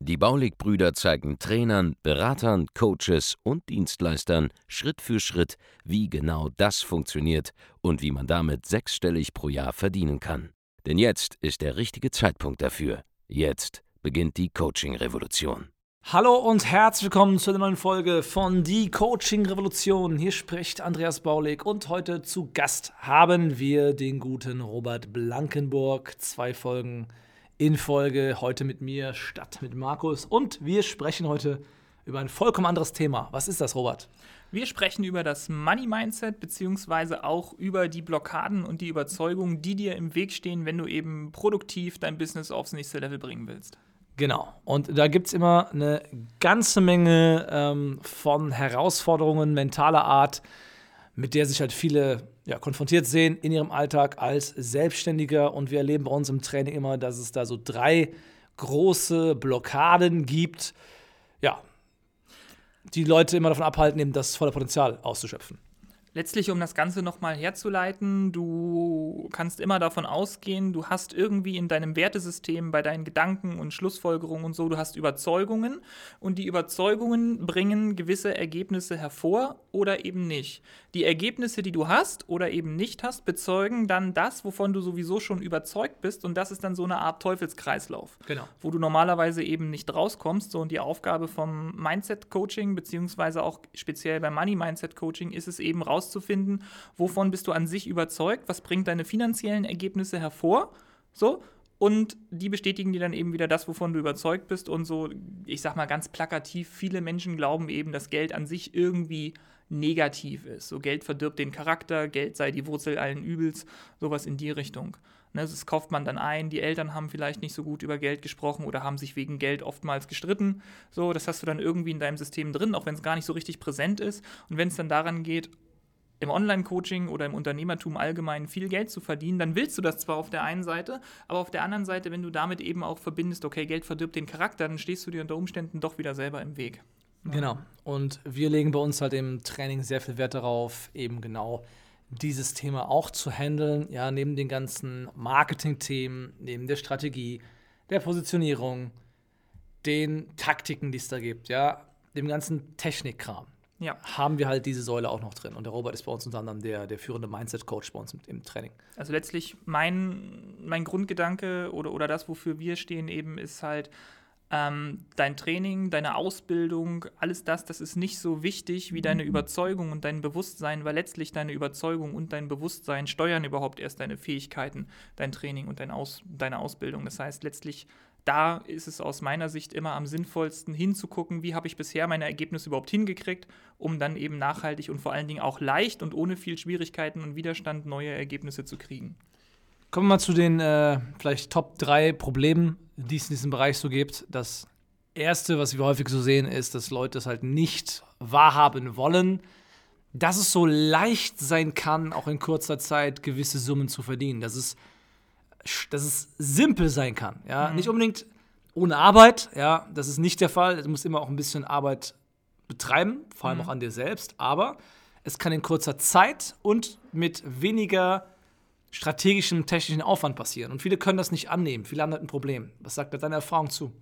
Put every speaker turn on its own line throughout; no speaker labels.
Die Baulig-Brüder zeigen Trainern, Beratern, Coaches und Dienstleistern Schritt für Schritt, wie genau das funktioniert und wie man damit sechsstellig pro Jahr verdienen kann. Denn jetzt ist der richtige Zeitpunkt dafür. Jetzt beginnt die Coaching-Revolution.
Hallo und herzlich willkommen zu einer neuen Folge von Die Coaching Revolution. Hier spricht Andreas Baulig und heute zu Gast haben wir den guten Robert Blankenburg. Zwei Folgen in Folge heute mit mir statt mit Markus. Und wir sprechen heute über ein vollkommen anderes Thema. Was ist das, Robert?
Wir sprechen über das Money Mindset beziehungsweise auch über die Blockaden und die Überzeugungen, die dir im Weg stehen, wenn du eben produktiv dein Business aufs nächste Level bringen willst.
Genau. Und da gibt es immer eine ganze Menge ähm, von Herausforderungen mentaler Art, mit der sich halt viele ja, konfrontiert sehen in ihrem Alltag als Selbstständiger. Und wir erleben bei uns im Training immer, dass es da so drei große Blockaden gibt, ja, die Leute immer davon abhalten, eben das volle Potenzial auszuschöpfen.
Letztlich, um das Ganze nochmal herzuleiten, du kannst immer davon ausgehen, du hast irgendwie in deinem Wertesystem bei deinen Gedanken und Schlussfolgerungen und so, du hast Überzeugungen und die Überzeugungen bringen gewisse Ergebnisse hervor oder eben nicht. Die Ergebnisse, die du hast oder eben nicht hast, bezeugen dann das, wovon du sowieso schon überzeugt bist und das ist dann so eine Art Teufelskreislauf,
genau.
wo du normalerweise eben nicht rauskommst. So und die Aufgabe vom Mindset-Coaching beziehungsweise auch speziell beim Money-Mindset-Coaching ist es eben raus herauszufinden, wovon bist du an sich überzeugt, was bringt deine finanziellen Ergebnisse hervor, so, und die bestätigen dir dann eben wieder das, wovon du überzeugt bist und so, ich sag mal ganz plakativ, viele Menschen glauben eben, dass Geld an sich irgendwie negativ ist. So Geld verdirbt den Charakter, Geld sei die Wurzel allen Übels, sowas in die Richtung. Ne, das kauft man dann ein, die Eltern haben vielleicht nicht so gut über Geld gesprochen oder haben sich wegen Geld oftmals gestritten. So, das hast du dann irgendwie in deinem System drin, auch wenn es gar nicht so richtig präsent ist. Und wenn es dann daran geht, im Online-Coaching oder im Unternehmertum allgemein viel Geld zu verdienen, dann willst du das zwar auf der einen Seite, aber auf der anderen Seite, wenn du damit eben auch verbindest, okay, Geld verdirbt den Charakter, dann stehst du dir unter Umständen doch wieder selber im Weg.
Genau. Und wir legen bei uns halt im Training sehr viel Wert darauf, eben genau dieses Thema auch zu handeln. Ja, neben den ganzen Marketing-Themen, neben der Strategie, der Positionierung, den Taktiken, die es da gibt, ja, dem ganzen Technikkram ja. haben wir halt diese Säule auch noch drin. Und der Robert ist bei uns unter anderem der, der führende Mindset-Coach bei uns im, im, Training.
Also letztlich mein, mein Grundgedanke oder, oder das, wofür wir stehen, eben ist halt, ähm, dein Training, deine Ausbildung, alles das, das ist nicht so wichtig wie deine Überzeugung und dein Bewusstsein, weil letztlich deine Überzeugung und dein Bewusstsein steuern überhaupt erst deine Fähigkeiten, dein Training und dein Aus, deine Ausbildung. Das heißt, letztlich da ist es aus meiner Sicht immer am sinnvollsten hinzugucken, wie habe ich bisher meine Ergebnisse überhaupt hingekriegt, um dann eben nachhaltig und vor allen Dingen auch leicht und ohne viel Schwierigkeiten und Widerstand neue Ergebnisse zu kriegen.
Kommen wir mal zu den äh, vielleicht Top 3 Problemen, die es in diesem Bereich so gibt. Das erste, was wir häufig so sehen, ist, dass Leute es halt nicht wahrhaben wollen, dass es so leicht sein kann, auch in kurzer Zeit gewisse Summen zu verdienen. Das ist dass es simpel sein kann. Ja? Mhm. Nicht unbedingt ohne Arbeit, ja, das ist nicht der Fall. Du musst immer auch ein bisschen Arbeit betreiben, vor allem mhm. auch an dir selbst, aber es kann in kurzer Zeit und mit weniger strategischem, technischen Aufwand passieren. Und viele können das nicht annehmen. Viele haben halt ein Problem. Was sagt da deine Erfahrung zu?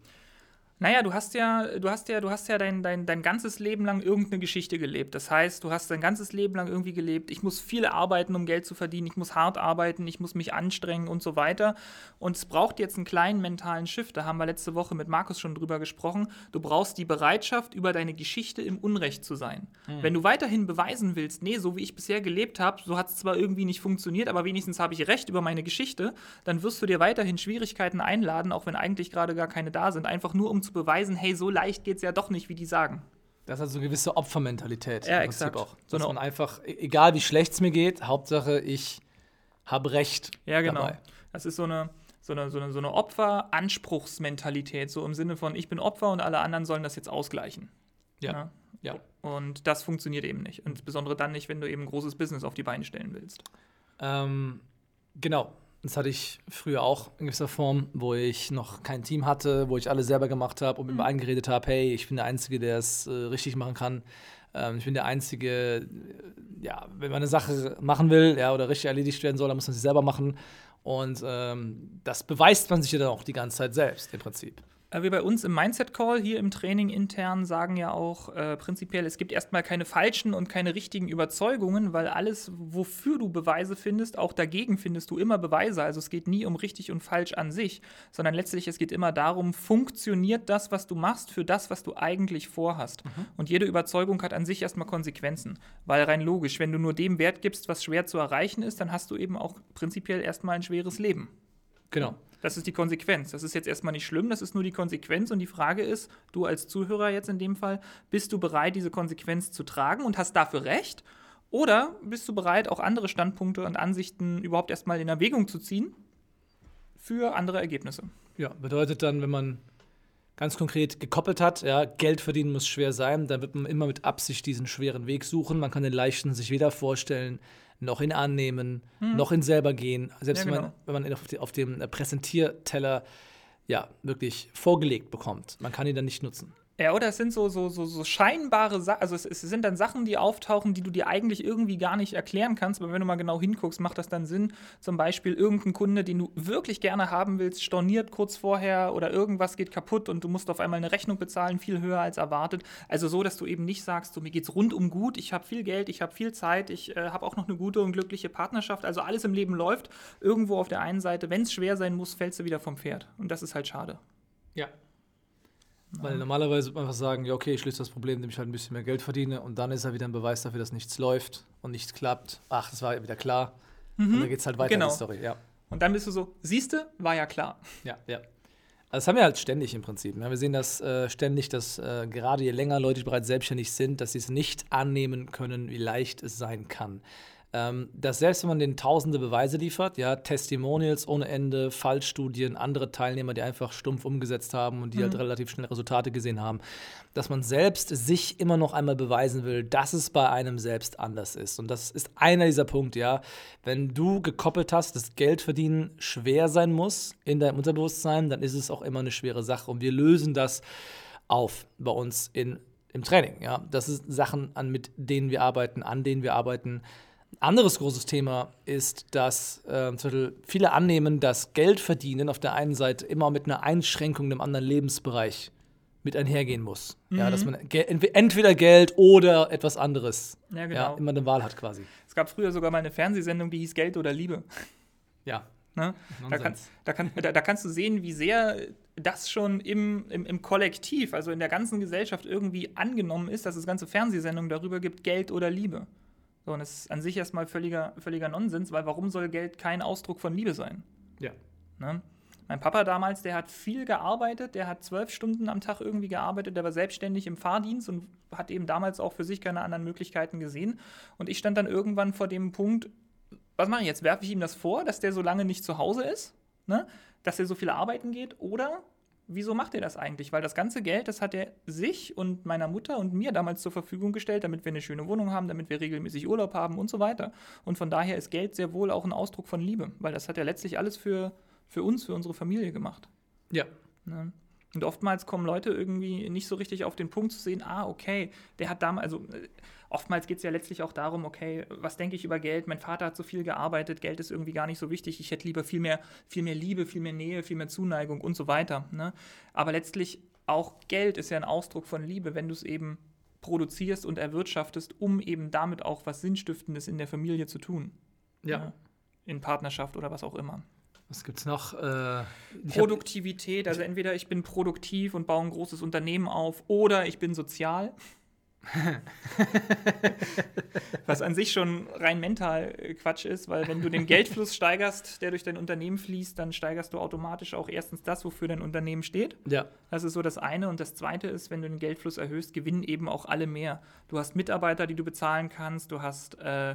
Naja, du hast ja, du hast ja, du hast ja dein, dein, dein ganzes Leben lang irgendeine Geschichte gelebt. Das heißt, du hast dein ganzes Leben lang irgendwie gelebt, ich muss viel arbeiten, um Geld zu verdienen, ich muss hart arbeiten, ich muss mich anstrengen und so weiter. Und es braucht jetzt einen kleinen mentalen Shift. Da haben wir letzte Woche mit Markus schon drüber gesprochen. Du brauchst die Bereitschaft, über deine Geschichte im Unrecht zu sein. Mhm. Wenn du weiterhin beweisen willst, nee, so wie ich bisher gelebt habe, so hat es zwar irgendwie nicht funktioniert, aber wenigstens habe ich Recht über meine Geschichte, dann wirst du dir weiterhin Schwierigkeiten einladen, auch wenn eigentlich gerade gar keine da sind, einfach nur um zu beweisen, hey, so leicht geht es ja doch nicht, wie die sagen.
Das ist also eine gewisse Opfermentalität.
Ja, exakt.
Auch. Dass so man einfach, e-, egal wie schlecht es mir geht, Hauptsache ich habe Recht.
Ja, genau. Dabei. Das ist so eine, so eine, so eine, so eine Opfer-Anspruchsmentalität, so im Sinne von, ich bin Opfer und alle anderen sollen das jetzt ausgleichen.
Ja. ja. Ja.
Und das funktioniert eben nicht. Insbesondere dann nicht, wenn du eben ein großes Business auf die Beine stellen willst.
Ähm, genau. Das hatte ich früher auch in gewisser Form, wo ich noch kein Team hatte, wo ich alles selber gemacht habe und mir
Mhm.
immer eingeredet habe, hey, ich bin der Einzige, der es äh, richtig machen kann. Ähm, ich bin der Einzige, äh, ja, wenn man eine Sache machen will, ja, oder richtig erledigt werden soll, dann muss man sie selber machen. Und ähm, das beweist man sich ja dann auch die ganze Zeit selbst im Prinzip.
Äh, Wir bei uns im Mindset Call hier im Training intern sagen ja auch äh, prinzipiell, es gibt erstmal keine falschen und keine richtigen Überzeugungen, weil alles, wofür du Beweise findest, auch dagegen findest du immer Beweise. Also es geht nie um richtig und falsch an sich, sondern letztlich es geht immer darum, funktioniert das, was du machst, für das, was du eigentlich vorhast. Und jede Überzeugung hat an sich erstmal Konsequenzen, weil rein logisch, wenn du nur dem Wert gibst, was schwer zu erreichen ist, dann hast du eben auch prinzipiell erstmal ein schweres Leben.
Genau.
Das ist die Konsequenz. Das ist jetzt erstmal nicht schlimm, das ist nur die Konsequenz. Und die Frage ist, du als Zuhörer jetzt in dem Fall, bist du bereit, diese Konsequenz zu tragen und hast dafür recht? Oder bist du bereit, auch andere Standpunkte und Ansichten überhaupt erstmal in Erwägung zu ziehen für andere Ergebnisse?
Ja, bedeutet dann, wenn man ganz konkret gekoppelt hat, ja, Geld verdienen muss schwer sein, dann wird man immer mit Absicht diesen schweren Weg suchen. Man kann den leichten sich weder vorstellen, noch ihn annehmen, noch ihn selber gehen. Selbst
Ja,
wenn, man,
genau.
wenn man ihn auf, die, auf dem äh, Präsentierteller ja, wirklich vorgelegt bekommt. Man kann ihn dann nicht nutzen.
Ja, oder es sind so, so, so, so scheinbare Sachen, also es, es sind dann Sachen, die auftauchen, die du dir eigentlich irgendwie gar nicht erklären kannst, aber wenn du mal genau hinguckst, macht das dann Sinn. Zum Beispiel irgendein Kunde, den du wirklich gerne haben willst, storniert kurz vorher oder irgendwas geht kaputt und du musst auf einmal eine Rechnung bezahlen, viel höher als erwartet. Also so, dass du eben nicht sagst, so, mir geht's rundum gut, ich habe viel Geld, ich habe viel Zeit, ich äh, habe auch noch eine gute und glückliche Partnerschaft, also alles im Leben läuft. Irgendwo auf der einen Seite, wenn es schwer sein muss, fällst du wieder vom Pferd. Und das ist halt schade.
Ja. Weil normalerweise wird man einfach sagen, ja, okay, ich löse das Problem, indem ich halt ein bisschen mehr Geld verdiene und dann ist er wieder ein Beweis dafür, dass nichts läuft und nichts klappt. Ach, das war ja wieder klar. Und dann geht es halt weiter,
Genau.
die Story, ja.
Und dann bist du so, siehste, war ja klar.
Ja, ja. Also das haben wir halt ständig im Prinzip. Ne? Wir sehen das äh, ständig, dass äh, gerade je länger Leute bereits selbstständig sind, dass sie es nicht annehmen können, wie leicht es sein kann. Ähm, dass selbst wenn man denen tausende Beweise liefert, ja, Testimonials ohne Ende, Fallstudien, andere Teilnehmer, die einfach stumpf umgesetzt haben und die halt relativ schnell Resultate gesehen haben, dass man selbst sich immer noch einmal beweisen will, dass es bei einem selbst anders ist. Und das ist einer dieser Punkte, ja. Wenn du gekoppelt hast, dass Geld verdienen schwer sein muss in deinem Unterbewusstsein, dann ist es auch immer eine schwere Sache. Und wir lösen das auf bei uns in, im Training. Ja. Das sind Sachen, an, mit denen wir arbeiten, an denen wir arbeiten. Ein anderes großes Thema ist, dass äh, viele annehmen, dass Geld verdienen auf der einen Seite immer mit einer Einschränkung in einem anderen Lebensbereich mit einhergehen muss. Ja, dass man ge entwe- entweder Geld oder etwas anderes
Ja,
ja,
genau.
immer eine Wahl hat quasi.
Es gab früher sogar mal eine Fernsehsendung, die hieß Geld oder Liebe.
Ja,
Ne? Da, kann, da, kann, da, da kannst du sehen, wie sehr das schon im, im, im Kollektiv, also in der ganzen Gesellschaft irgendwie angenommen ist, dass es ganze Fernsehsendungen darüber gibt, Geld oder Liebe. So, und das ist an sich erstmal völliger, völliger Nonsens, weil warum soll Geld kein Ausdruck von Liebe sein?
ja.
Ne? Mein Papa damals, der hat viel gearbeitet, der hat zwölf Stunden am Tag irgendwie gearbeitet, der war selbstständig im Fahrdienst und hat eben damals auch für sich keine anderen Möglichkeiten gesehen. Und ich stand dann irgendwann vor dem Punkt, was mache ich jetzt? Werfe ich ihm das vor, dass der so lange nicht zu Hause ist? Ne? Dass er so viel arbeiten geht? Oder wieso macht er das eigentlich? Weil das ganze Geld, das hat er sich und meiner Mutter und mir damals zur Verfügung gestellt, damit wir eine schöne Wohnung haben, damit wir regelmäßig Urlaub haben und so weiter. Und von daher ist Geld sehr wohl auch ein Ausdruck von Liebe, weil das hat er letztlich alles für, für uns, für unsere Familie gemacht.
Ja.
Ne? Und oftmals kommen Leute irgendwie nicht so richtig auf den Punkt zu sehen, ah, okay, der hat damals, also äh, oftmals geht es ja letztlich auch darum, okay, was denke ich über Geld? Mein Vater hat so viel gearbeitet, Geld ist irgendwie gar nicht so wichtig, ich hätte lieber viel mehr, viel mehr Liebe, viel mehr Nähe, viel mehr Zuneigung und so weiter. Ne? Aber letztlich auch Geld ist ja ein Ausdruck von Liebe, wenn du es eben produzierst und erwirtschaftest, um eben damit auch was Sinnstiftendes in der Familie zu tun.
Ja.
Ne? In Partnerschaft oder was auch immer.
Was gibt's noch? Äh,
Produktivität, also entweder ich bin produktiv und baue ein großes Unternehmen auf oder ich bin sozial. Was an sich schon rein mental äh, Quatsch ist, weil wenn du den Geldfluss steigerst, der durch dein Unternehmen fließt, dann steigerst du automatisch auch erstens das, wofür dein Unternehmen steht.
ja.
Das ist so das eine. Und das zweite ist, wenn du den Geldfluss erhöhst, gewinnen eben auch alle mehr. Du hast Mitarbeiter, die du bezahlen kannst, du hast, äh,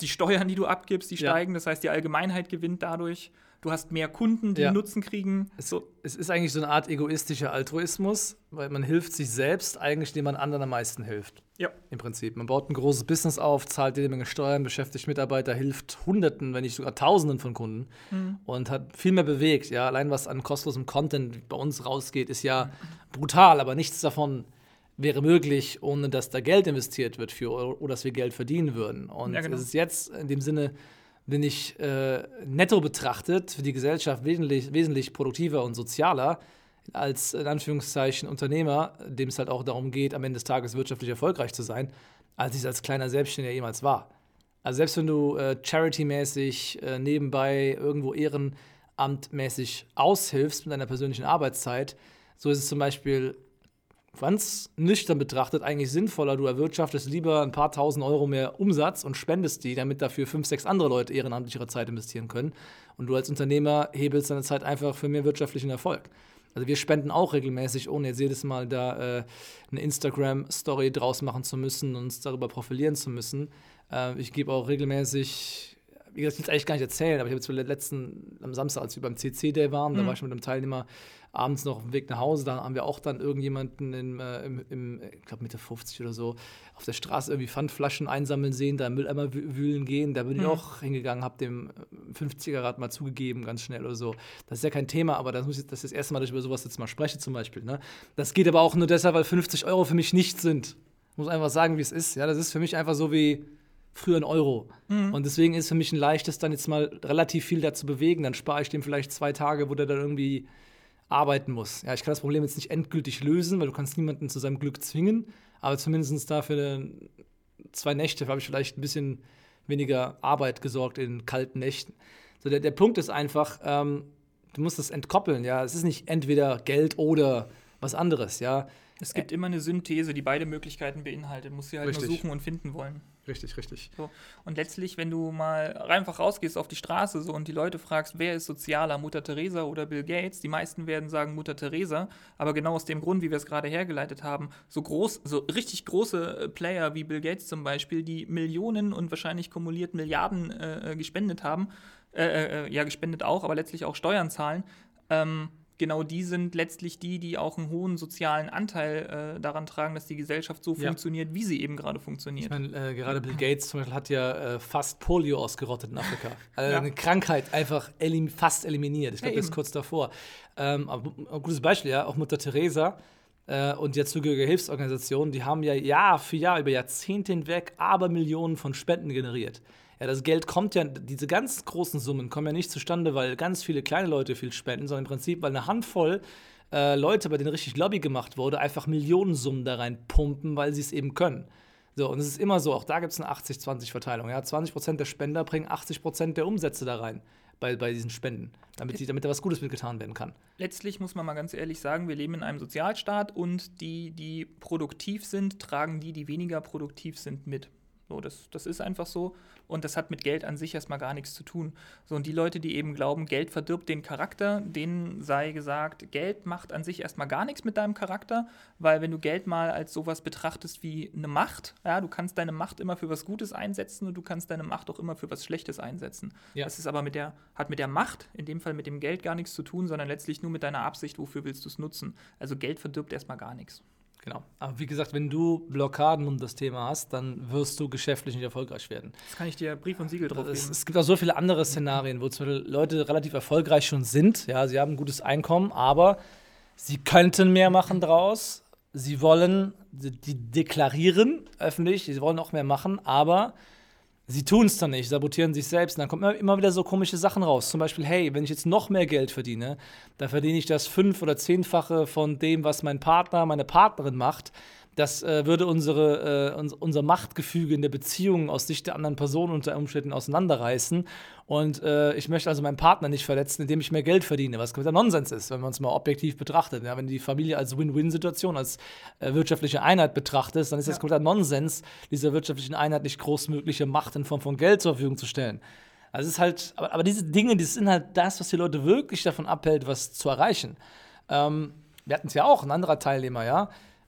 die Steuern, die du abgibst, die
Ja.
steigen. Das heißt, die Allgemeinheit gewinnt dadurch. Du hast mehr Kunden, die
Ja.
Nutzen kriegen.
Es,
So,
es ist eigentlich so eine Art egoistischer Altruismus, weil man hilft sich selbst eigentlich, indem man anderen am meisten hilft.
ja.
Im Prinzip. Man baut ein großes Business auf, zahlt jede Menge Steuern, beschäftigt Mitarbeiter, hilft Hunderten, wenn nicht sogar Tausenden von Kunden und hat viel mehr bewegt. Ja, allein was an kostenlosem Content bei uns rausgeht, ist ja brutal, aber nichts davon wäre möglich, ohne dass da Geld investiert wird für oder dass wir Geld verdienen würden. Und
Ja, genau.
es ist jetzt in dem Sinne bin ich äh, netto betrachtet für die Gesellschaft wesentlich, wesentlich produktiver und sozialer als in Anführungszeichen Unternehmer, dem es halt auch darum geht, am Ende des Tages wirtschaftlich erfolgreich zu sein, als ich es als kleiner Selbstständiger jemals war. Also selbst wenn du äh, charity-mäßig äh, nebenbei irgendwo ehrenamtmäßig aushilfst mit deiner persönlichen Arbeitszeit, so ist es zum Beispiel ganz nüchtern betrachtet eigentlich sinnvoller. Du erwirtschaftest lieber ein paar tausend Euro mehr Umsatz und spendest die, damit dafür fünf, sechs andere Leute ehrenamtlich ihre Zeit investieren können. Und du als Unternehmer hebelst deine Zeit einfach für mehr wirtschaftlichen Erfolg. Also wir spenden auch regelmäßig, ohne jetzt jedes Mal da äh, eine Instagram-Story draus machen zu müssen und uns darüber profilieren zu müssen. Äh, ich gebe auch regelmäßig, wie gesagt, ich will es eigentlich gar nicht erzählen, aber ich habe jetzt letzten am Samstag, als wir beim CC-Day waren, da war ich mit einem Teilnehmer abends noch auf dem Weg nach Hause, da haben wir auch dann irgendjemanden im, äh, im, im ich glaube Mitte 50 oder so, auf der Straße irgendwie Pfandflaschen einsammeln sehen, da im Mülleimer wü- wühlen gehen. Da bin ich auch hingegangen, habe dem äh, 50er-Rad mal zugegeben, ganz schnell oder so. Das ist ja kein Thema, aber das, muss ich, das ist das erste Mal, dass ich über sowas jetzt mal spreche zum Beispiel. Ne? Das geht aber auch nur deshalb, weil 50 Euro für mich nichts sind. Ich muss einfach sagen, wie es ist. Ja, das ist für mich einfach so wie früher ein Euro. Und deswegen ist für mich ein leichtes, dann jetzt mal relativ viel dazu bewegen. Dann spare ich dem vielleicht zwei Tage, wo der dann irgendwie arbeiten muss. Ja, ich kann das Problem jetzt nicht endgültig lösen, weil du kannst niemanden zu seinem Glück zwingen, aber zumindest dafür zwei Nächte habe ich vielleicht ein bisschen weniger Arbeit gesorgt in kalten Nächten. So, der, der Punkt ist einfach, ähm, du musst das entkoppeln, ja. Es ist nicht entweder Geld oder was anderes, ja.
Es gibt immer eine Synthese, die beide Möglichkeiten beinhaltet. Muss sie halt
Richtig.
nur suchen und finden wollen.
Richtig, richtig.
So. Und letztlich, wenn du mal einfach rausgehst auf die Straße so und die Leute fragst, wer ist sozialer, Mutter Teresa oder Bill Gates, die meisten werden sagen Mutter Teresa, aber genau aus dem Grund, wie wir es gerade hergeleitet haben, so groß, so richtig große äh, Player wie Bill Gates zum Beispiel, die Millionen und wahrscheinlich kumuliert Milliarden äh, äh, gespendet haben, äh, äh, ja gespendet auch, aber letztlich auch Steuern zahlen, ähm, genau die sind letztlich die, die auch einen hohen sozialen Anteil äh, daran tragen, dass die Gesellschaft so
Ja.
funktioniert, wie sie eben gerade funktioniert.
Ich meine, äh, gerade Bill Gates zum Beispiel hat ja äh, fast Polio ausgerottet in Afrika. Also
Ja.
eine Krankheit einfach elim fast eliminiert. Ich glaube,
Ja,
das ist kurz davor. Ähm, aber ein gutes Beispiel, ja, auch Mutter Teresa äh, und die dazugehörige Hilfsorganisation, die haben ja Jahr für Jahr über Jahrzehnte hinweg Abermillionen von Spenden generiert. Ja, das Geld kommt ja, diese ganz großen Summen kommen ja nicht zustande, weil ganz viele kleine Leute viel spenden, sondern im Prinzip, weil eine Handvoll äh, Leute, bei denen richtig Lobby gemacht wurde, einfach Millionensummen da reinpumpen, weil sie es eben können. So, und es ist immer so, auch da gibt es eine 80-20-Verteilung. Ja? 20% der Spender bringen 80% der Umsätze da rein bei, bei diesen Spenden, damit, die, damit da was Gutes mitgetan werden kann.
Letztlich muss man mal ganz ehrlich sagen, wir leben in einem Sozialstaat und die, die produktiv sind, tragen die, die weniger produktiv sind, mit. So, das, das ist einfach so. Und das hat mit Geld an sich erstmal gar nichts zu tun. So, und die Leute, die eben glauben, Geld verdirbt den Charakter, denen sei gesagt, Geld macht an sich erstmal gar nichts mit deinem Charakter, weil wenn du Geld mal als sowas betrachtest wie eine Macht, ja, du kannst deine Macht immer für was Gutes einsetzen und du kannst deine Macht auch immer für was Schlechtes einsetzen.
Ja.
Das ist aber mit der, hat mit der Macht, in dem Fall mit dem Geld gar nichts zu tun, sondern letztlich nur mit deiner Absicht, wofür willst du es nutzen. Also Geld verdirbt erstmal gar nichts.
Genau. Aber wie gesagt, wenn du Blockaden um das Thema hast, dann wirst du geschäftlich nicht erfolgreich werden.
Das kann ich dir Brief und Siegel drauf
Es,
geben.
es gibt auch so viele andere Szenarien, wo zum Beispiel Leute relativ erfolgreich schon sind. Ja, sie haben ein gutes Einkommen, aber sie könnten mehr machen draus. Sie wollen, die, die deklarieren öffentlich, sie wollen auch mehr machen, aber sie tun es dann nicht, sabotieren sich selbst. Und dann kommen immer, wieder so komische Sachen raus. Zum Beispiel, hey, wenn ich jetzt noch mehr Geld verdiene, dann verdiene ich das fünf- oder zehnfache von dem, was mein Partner, meine Partnerin macht. Das äh, würde unsere, äh, uns, unser Machtgefüge in der Beziehung aus Sicht der anderen Person unter Umständen auseinanderreißen. Und äh, ich möchte also meinen Partner nicht verletzen, indem ich mehr Geld verdiene, was kompletter Nonsens ist, wenn man es mal objektiv betrachtet. Ja, wenn du die Familie als Win-Win-Situation, als äh, wirtschaftliche Einheit betrachtest, dann ist das
Ja.
kompletter Nonsens, dieser wirtschaftlichen Einheit nicht großmögliche Macht in Form von Geld zur Verfügung zu stellen. Also es ist halt, aber, aber diese Dinge, die sind halt das, was die Leute wirklich davon abhält, was zu erreichen. Ähm, wir hatten es ja auch, ein anderer Teilnehmer, ja.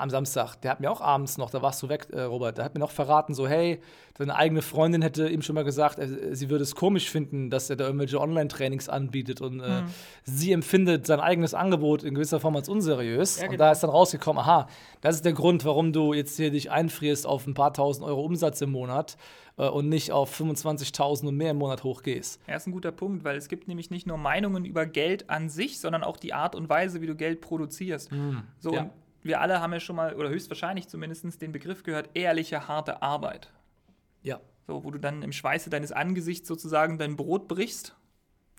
am Samstag, der hat mir auch abends noch, da warst du weg, äh, Robert, der hat mir noch verraten, so, hey, seine eigene Freundin hätte ihm schon mal gesagt, äh, sie würde es komisch finden, dass er da irgendwelche Online-Trainings anbietet und äh, mhm. sie empfindet sein eigenes Angebot in gewisser Form als unseriös. Ja, genau. Und da ist dann rausgekommen, aha, das ist der Grund, warum du jetzt hier dich einfrierst auf ein paar tausend Euro Umsatz im Monat äh, und nicht auf 25.000 und mehr im Monat hochgehst.
Ja, ist ein guter Punkt, weil es gibt nämlich nicht nur Meinungen über Geld an sich, sondern auch die Art und Weise, wie du Geld produzierst. Mhm. So, ja. Wir alle haben ja schon mal, oder höchstwahrscheinlich zumindest, den Begriff gehört, ehrliche, harte Arbeit.
Ja.
So, wo du dann im Schweiße deines Angesichts sozusagen dein Brot brichst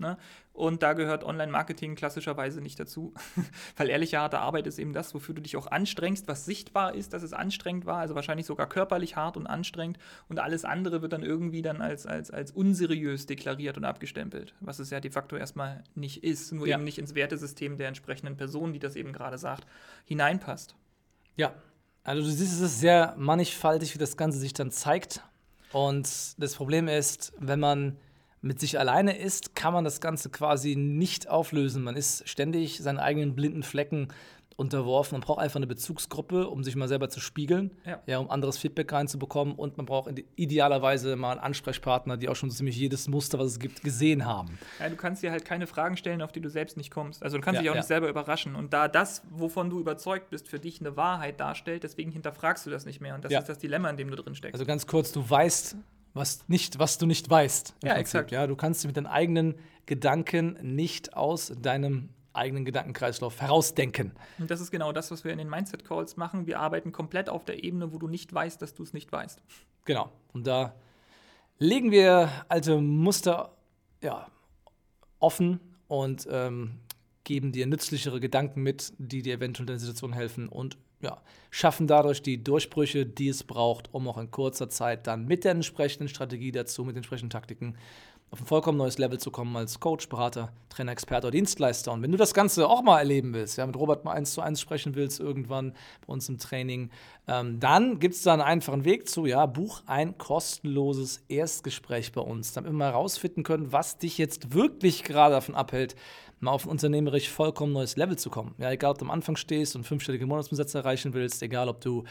Ne? Und da gehört Online-Marketing klassischerweise nicht dazu, weil ehrliche harte Arbeit ist eben das, wofür du dich auch anstrengst, was sichtbar ist, dass es anstrengend war, also wahrscheinlich sogar körperlich hart und anstrengend und alles andere wird dann irgendwie dann als, als, als unseriös deklariert und abgestempelt, was es ja de facto erstmal nicht ist, nur ja. eben nicht ins Wertesystem der entsprechenden Person, die das eben gerade sagt, hineinpasst.
Ja, also du siehst, es ist sehr mannigfaltig, wie das Ganze sich dann zeigt und das Problem ist, wenn man mit sich alleine ist, kann man das Ganze quasi nicht auflösen. Man ist ständig seinen eigenen blinden Flecken unterworfen. Man braucht einfach eine Bezugsgruppe, um sich mal selber zu spiegeln, ja. ja um anderes Feedback reinzubekommen. Und man braucht idealerweise mal einen Ansprechpartner, die auch schon so ziemlich jedes Muster, was es gibt, gesehen haben.
Ja, du kannst dir halt keine Fragen stellen, auf die du selbst nicht kommst. Also du kannst ja, dich auch ja. nicht selber überraschen. Und da das, wovon du überzeugt bist, für dich eine Wahrheit darstellt, deswegen hinterfragst du das nicht mehr. Und das ist das Dilemma, in dem du drin steckst.
Also ganz kurz, du weißt, was, nicht, was du nicht weißt.
Ja, Prinzip. exakt.
Ja, du kannst mit deinen eigenen Gedanken nicht aus deinem eigenen Gedankenkreislauf herausdenken.
Und das ist genau das, was wir in den Mindset Calls machen. Wir arbeiten komplett auf der Ebene, wo du nicht weißt, dass du es nicht weißt.
Genau. Und da legen wir alte Muster ja, offen und ähm, geben dir nützlichere Gedanken mit, die dir eventuell in der Situation helfen und ja, schaffen dadurch die Durchbrüche, die es braucht, um auch in kurzer Zeit dann mit der entsprechenden Strategie dazu, mit den entsprechenden Taktiken auf ein vollkommen neues Level zu kommen als Coach, Berater, Trainer, Experte oder Dienstleister. Und wenn du das Ganze auch mal erleben willst, ja, mit Robert mal eins zu eins sprechen willst, irgendwann bei uns im Training, ähm, dann gibt es da einen einfachen Weg zu, ja, buch ein kostenloses Erstgespräch bei uns, damit wir mal herausfinden können, was dich jetzt wirklich gerade davon abhält, mal auf ein unternehmerisch vollkommen neues Level zu kommen. Ja, egal, ob du am Anfang stehst und fünfstellige Monatsumsätze erreichen willst, egal, ob du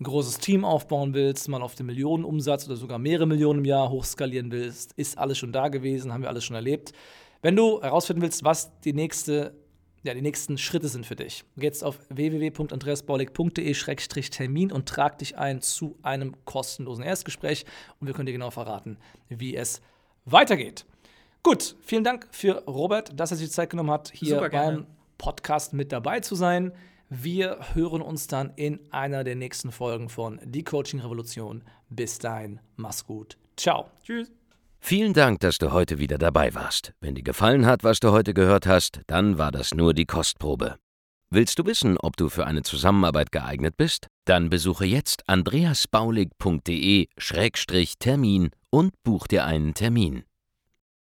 ein großes Team aufbauen willst, mal auf den Millionenumsatz oder sogar mehrere Millionen im Jahr hochskalieren willst, ist alles schon da gewesen, haben wir alles schon erlebt. Wenn du herausfinden willst, was die nächste ja, die nächsten Schritte sind für dich. Jetzt auf www.andreasbaulig.de-termin und trag dich ein zu einem kostenlosen Erstgespräch und wir können dir genau verraten, wie es weitergeht. Gut, vielen Dank für Robert, dass er sich die Zeit genommen hat, hier beim Podcast mit dabei zu sein. Wir hören uns dann in einer der nächsten Folgen von Die Coaching Revolution. Bis dahin, mach's gut. Ciao.
Tschüss.
Vielen Dank, dass du heute wieder dabei warst. Wenn dir gefallen hat, was du heute gehört hast, dann war das nur die Kostprobe. Willst du wissen, ob du für eine Zusammenarbeit geeignet bist? Dann besuche jetzt andreasbaulig.de-termin und buch dir einen Termin.